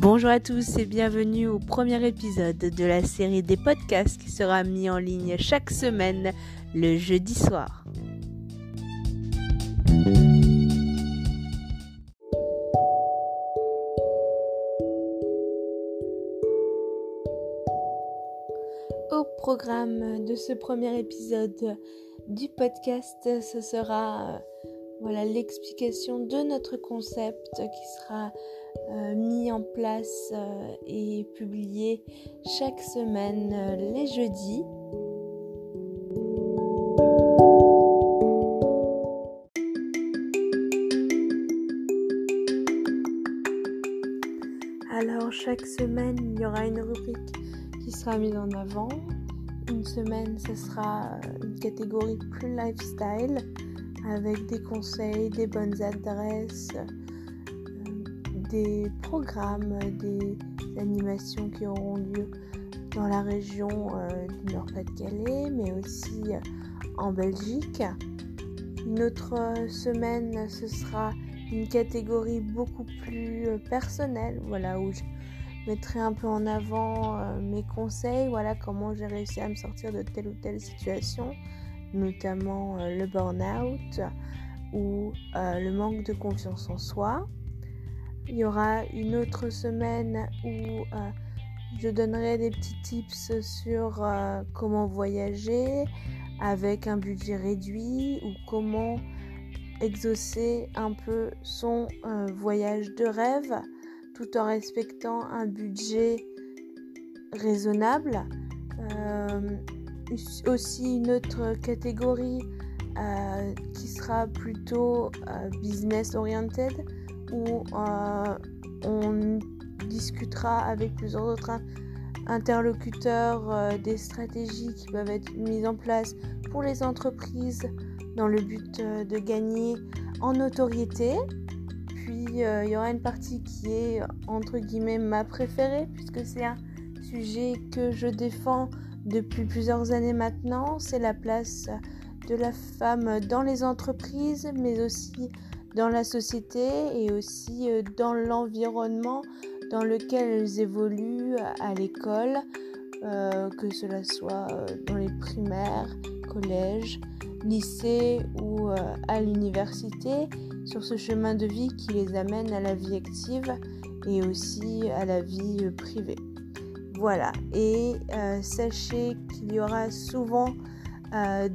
Bonjour à tous et bienvenue au premier épisode de la série des podcasts qui sera mis en ligne chaque semaine le jeudi soir. Au programme de ce premier épisode du podcast, ce sera voilà l'explication de notre concept qui sera euh, mis en place euh, et publié chaque semaine euh, les jeudis. Alors chaque semaine, il y aura une rubrique qui sera mise en avant. Une semaine, ce sera une catégorie plus lifestyle avec des conseils, des bonnes adresses, des programmes, des animations qui auront lieu dans la région euh, du Nord-Pas-de-Calais, mais aussi euh, en Belgique. Une autre euh, semaine, ce sera une catégorie beaucoup plus personnelle, voilà, où je mettrai un peu en avant mes conseils, voilà, comment j'ai réussi à me sortir de telle ou telle situation, notamment le burn-out ou le manque de confiance en soi. Il y aura une autre semaine où euh, je donnerai des petits tips sur euh, comment voyager avec un budget réduit ou comment exaucer un peu son euh, voyage de rêve tout en respectant un budget raisonnable. Aussi une autre catégorie qui sera plutôt business oriented où euh, on discutera avec plusieurs autres interlocuteurs euh, des stratégies qui peuvent être mises en place pour les entreprises dans le but euh, de gagner en notoriété. Puis il y aura une partie qui est entre guillemets ma préférée puisque c'est un sujet que je défends depuis plusieurs années maintenant. C'est la place de la femme dans les entreprises mais aussi dans la société et aussi euh, dans l'environnement dans lequel elles évoluent à l'école, euh, que cela soit euh, dans les primaires, collèges, lycées ou à l'université, sur ce chemin de vie qui les amène à la vie active et aussi à la vie privée. Voilà, et sachez qu'il y aura souvent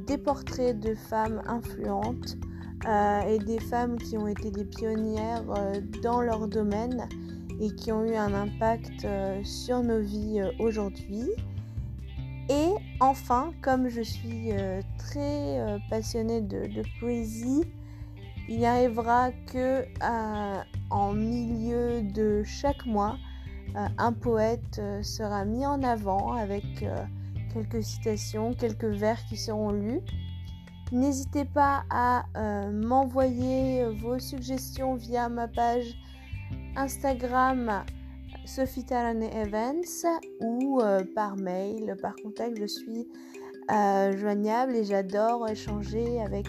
des portraits de femmes influentes euh, et des femmes qui ont été des pionnières euh, dans leur domaine et qui ont eu un impact euh, sur nos vies aujourd'hui. Et enfin, comme je suis très passionnée de, poésie, il arrivera que en milieu de chaque mois, un poète sera mis en avant avec quelques citations, quelques vers qui seront lus. N'hésitez pas à euh, m'envoyer vos suggestions via ma page Instagram Sophie Talane Events ou euh, par mail, par contact. Je suis euh, joignable et j'adore échanger avec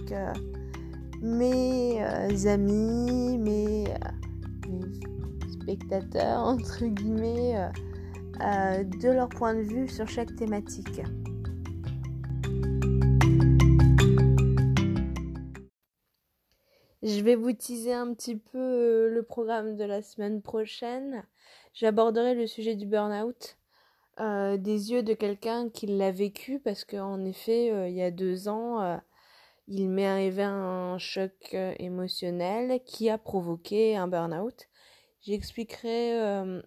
mes amis, mes, spectateurs, entre guillemets, de leur point de vue sur chaque thématique. Je vais vous teaser un petit peu euh, le programme de la semaine prochaine. J'aborderai le sujet du burn-out euh, des yeux de quelqu'un qui l'a vécu parce qu'en effet, euh, il y a deux ans, il m'est arrivé un choc émotionnel qui a provoqué un burn-out. J'expliquerai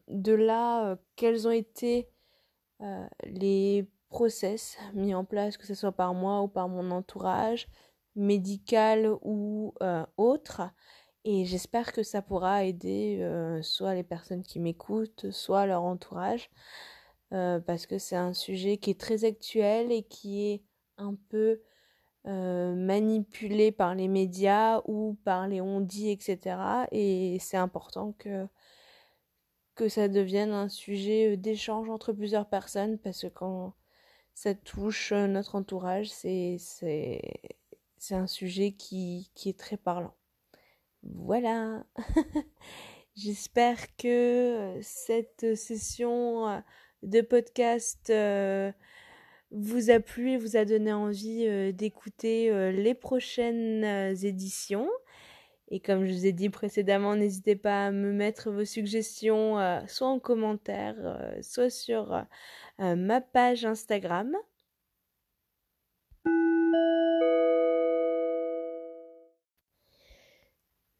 de là quels ont été les process mis en place, que ce soit par moi ou par mon entourage, médicale ou euh, autre. Et j'espère que ça pourra aider euh, soit les personnes qui m'écoutent, soit leur entourage, euh, parce que c'est un sujet qui est très actuel et qui est un peu manipulé par les médias ou par les on-dit, etc. Et c'est important que, que ça devienne un sujet d'échange entre plusieurs personnes, parce que quand ça touche notre entourage, c'est c'est un sujet qui, qui est très parlant. Voilà. J'espère que cette session de podcast vous a plu et vous a donné envie d'écouter les prochaines éditions. Et comme je vous ai dit précédemment, n'hésitez pas à me mettre vos suggestions soit en commentaire, soit sur ma page Instagram.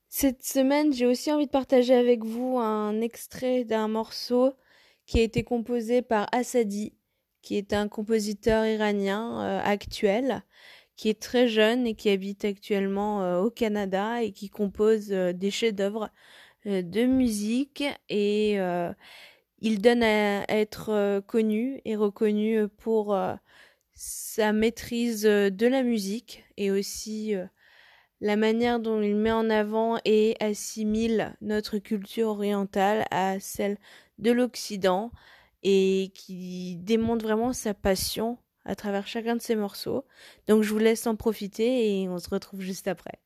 Cette semaine, j'ai aussi envie de partager avec vous un extrait d'un morceau qui a été composé par Assadi, qui est un compositeur iranien euh, actuel, qui est très jeune et qui habite actuellement euh, au Canada et qui compose euh, des chefs-d'œuvre de musique et il donne à être connu et reconnu pour sa maîtrise de la musique et aussi la manière dont il met en avant et assimile notre culture orientale à celle de l'Occident et qui démontre vraiment sa passion à travers chacun de ses morceaux. Donc je vous laisse en profiter et on se retrouve juste après.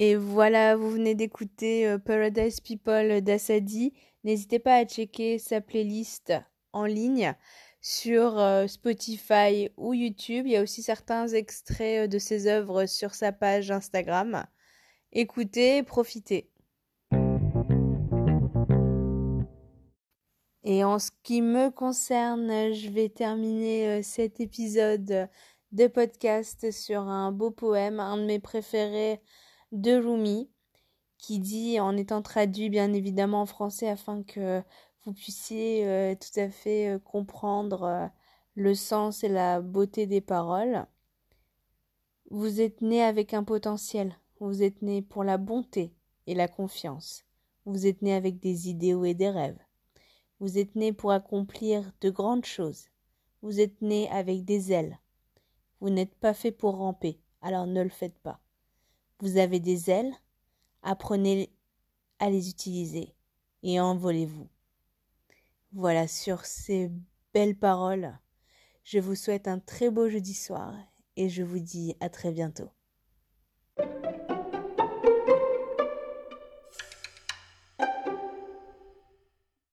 Et voilà, vous venez d'écouter euh, Paradise People d'Asadi. N'hésitez pas à checker sa playlist en ligne sur euh, Spotify ou YouTube. Il y a aussi certains extraits euh, de ses œuvres sur sa page Instagram. Écoutez, profitez. Et en ce qui me concerne, je vais terminer euh, cet épisode de podcast sur un beau poème, un de mes préférés de Rumi, qui dit, en étant traduit bien évidemment en français afin que vous puissiez euh, tout à fait euh, comprendre le sens et la beauté des paroles. Vous êtes né avec un potentiel, vous êtes né pour la bonté et la confiance, vous êtes né avec des idéaux et des rêves, vous êtes né pour accomplir de grandes choses, vous êtes né avec des ailes, vous n'êtes pas fait pour ramper, alors ne le faites pas. Vous avez des ailes, apprenez à les utiliser et envolez-vous. Voilà, sur ces belles paroles, je vous souhaite un très beau jeudi soir et je vous dis à très bientôt.